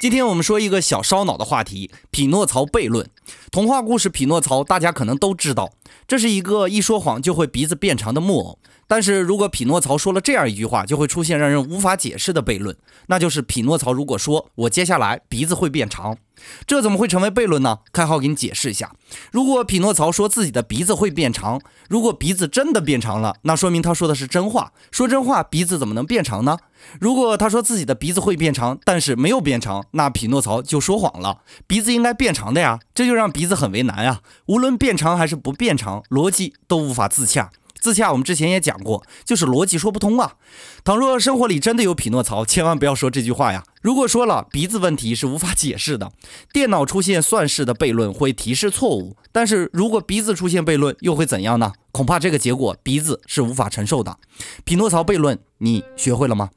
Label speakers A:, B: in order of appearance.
A: 今天我们说一个小烧脑的话题——匹诺曹悖论。童话故事《匹诺曹》，大家可能都知道，这是一个一说谎就会鼻子变长的木偶。但是如果匹诺曹说了这样一句话，就会出现让人无法解释的悖论，那就是匹诺曹如果说“我接下来鼻子会变长”，这怎么会成为悖论呢？开号给你解释一下：如果匹诺曹说自己的鼻子会变长，如果鼻子真的变长了，那说明他说的是真话。说真话，鼻子怎么能变长呢？如果他说自己的鼻子会变长，但是没有变长，那匹诺曹就说谎了。鼻子应该变长的呀，这就让鼻子很为难啊。无论变长还是不变长，逻辑都无法自洽。自洽我们之前也讲过，就是逻辑说不通啊。倘若生活里真的有匹诺曹，千万不要说这句话呀。如果说了鼻子问题是无法解释的，电脑出现算式的悖论会提示错误，但是如果鼻子出现悖论又会怎样呢？恐怕这个结果鼻子是无法承受的。匹诺曹悖论，你学会了吗？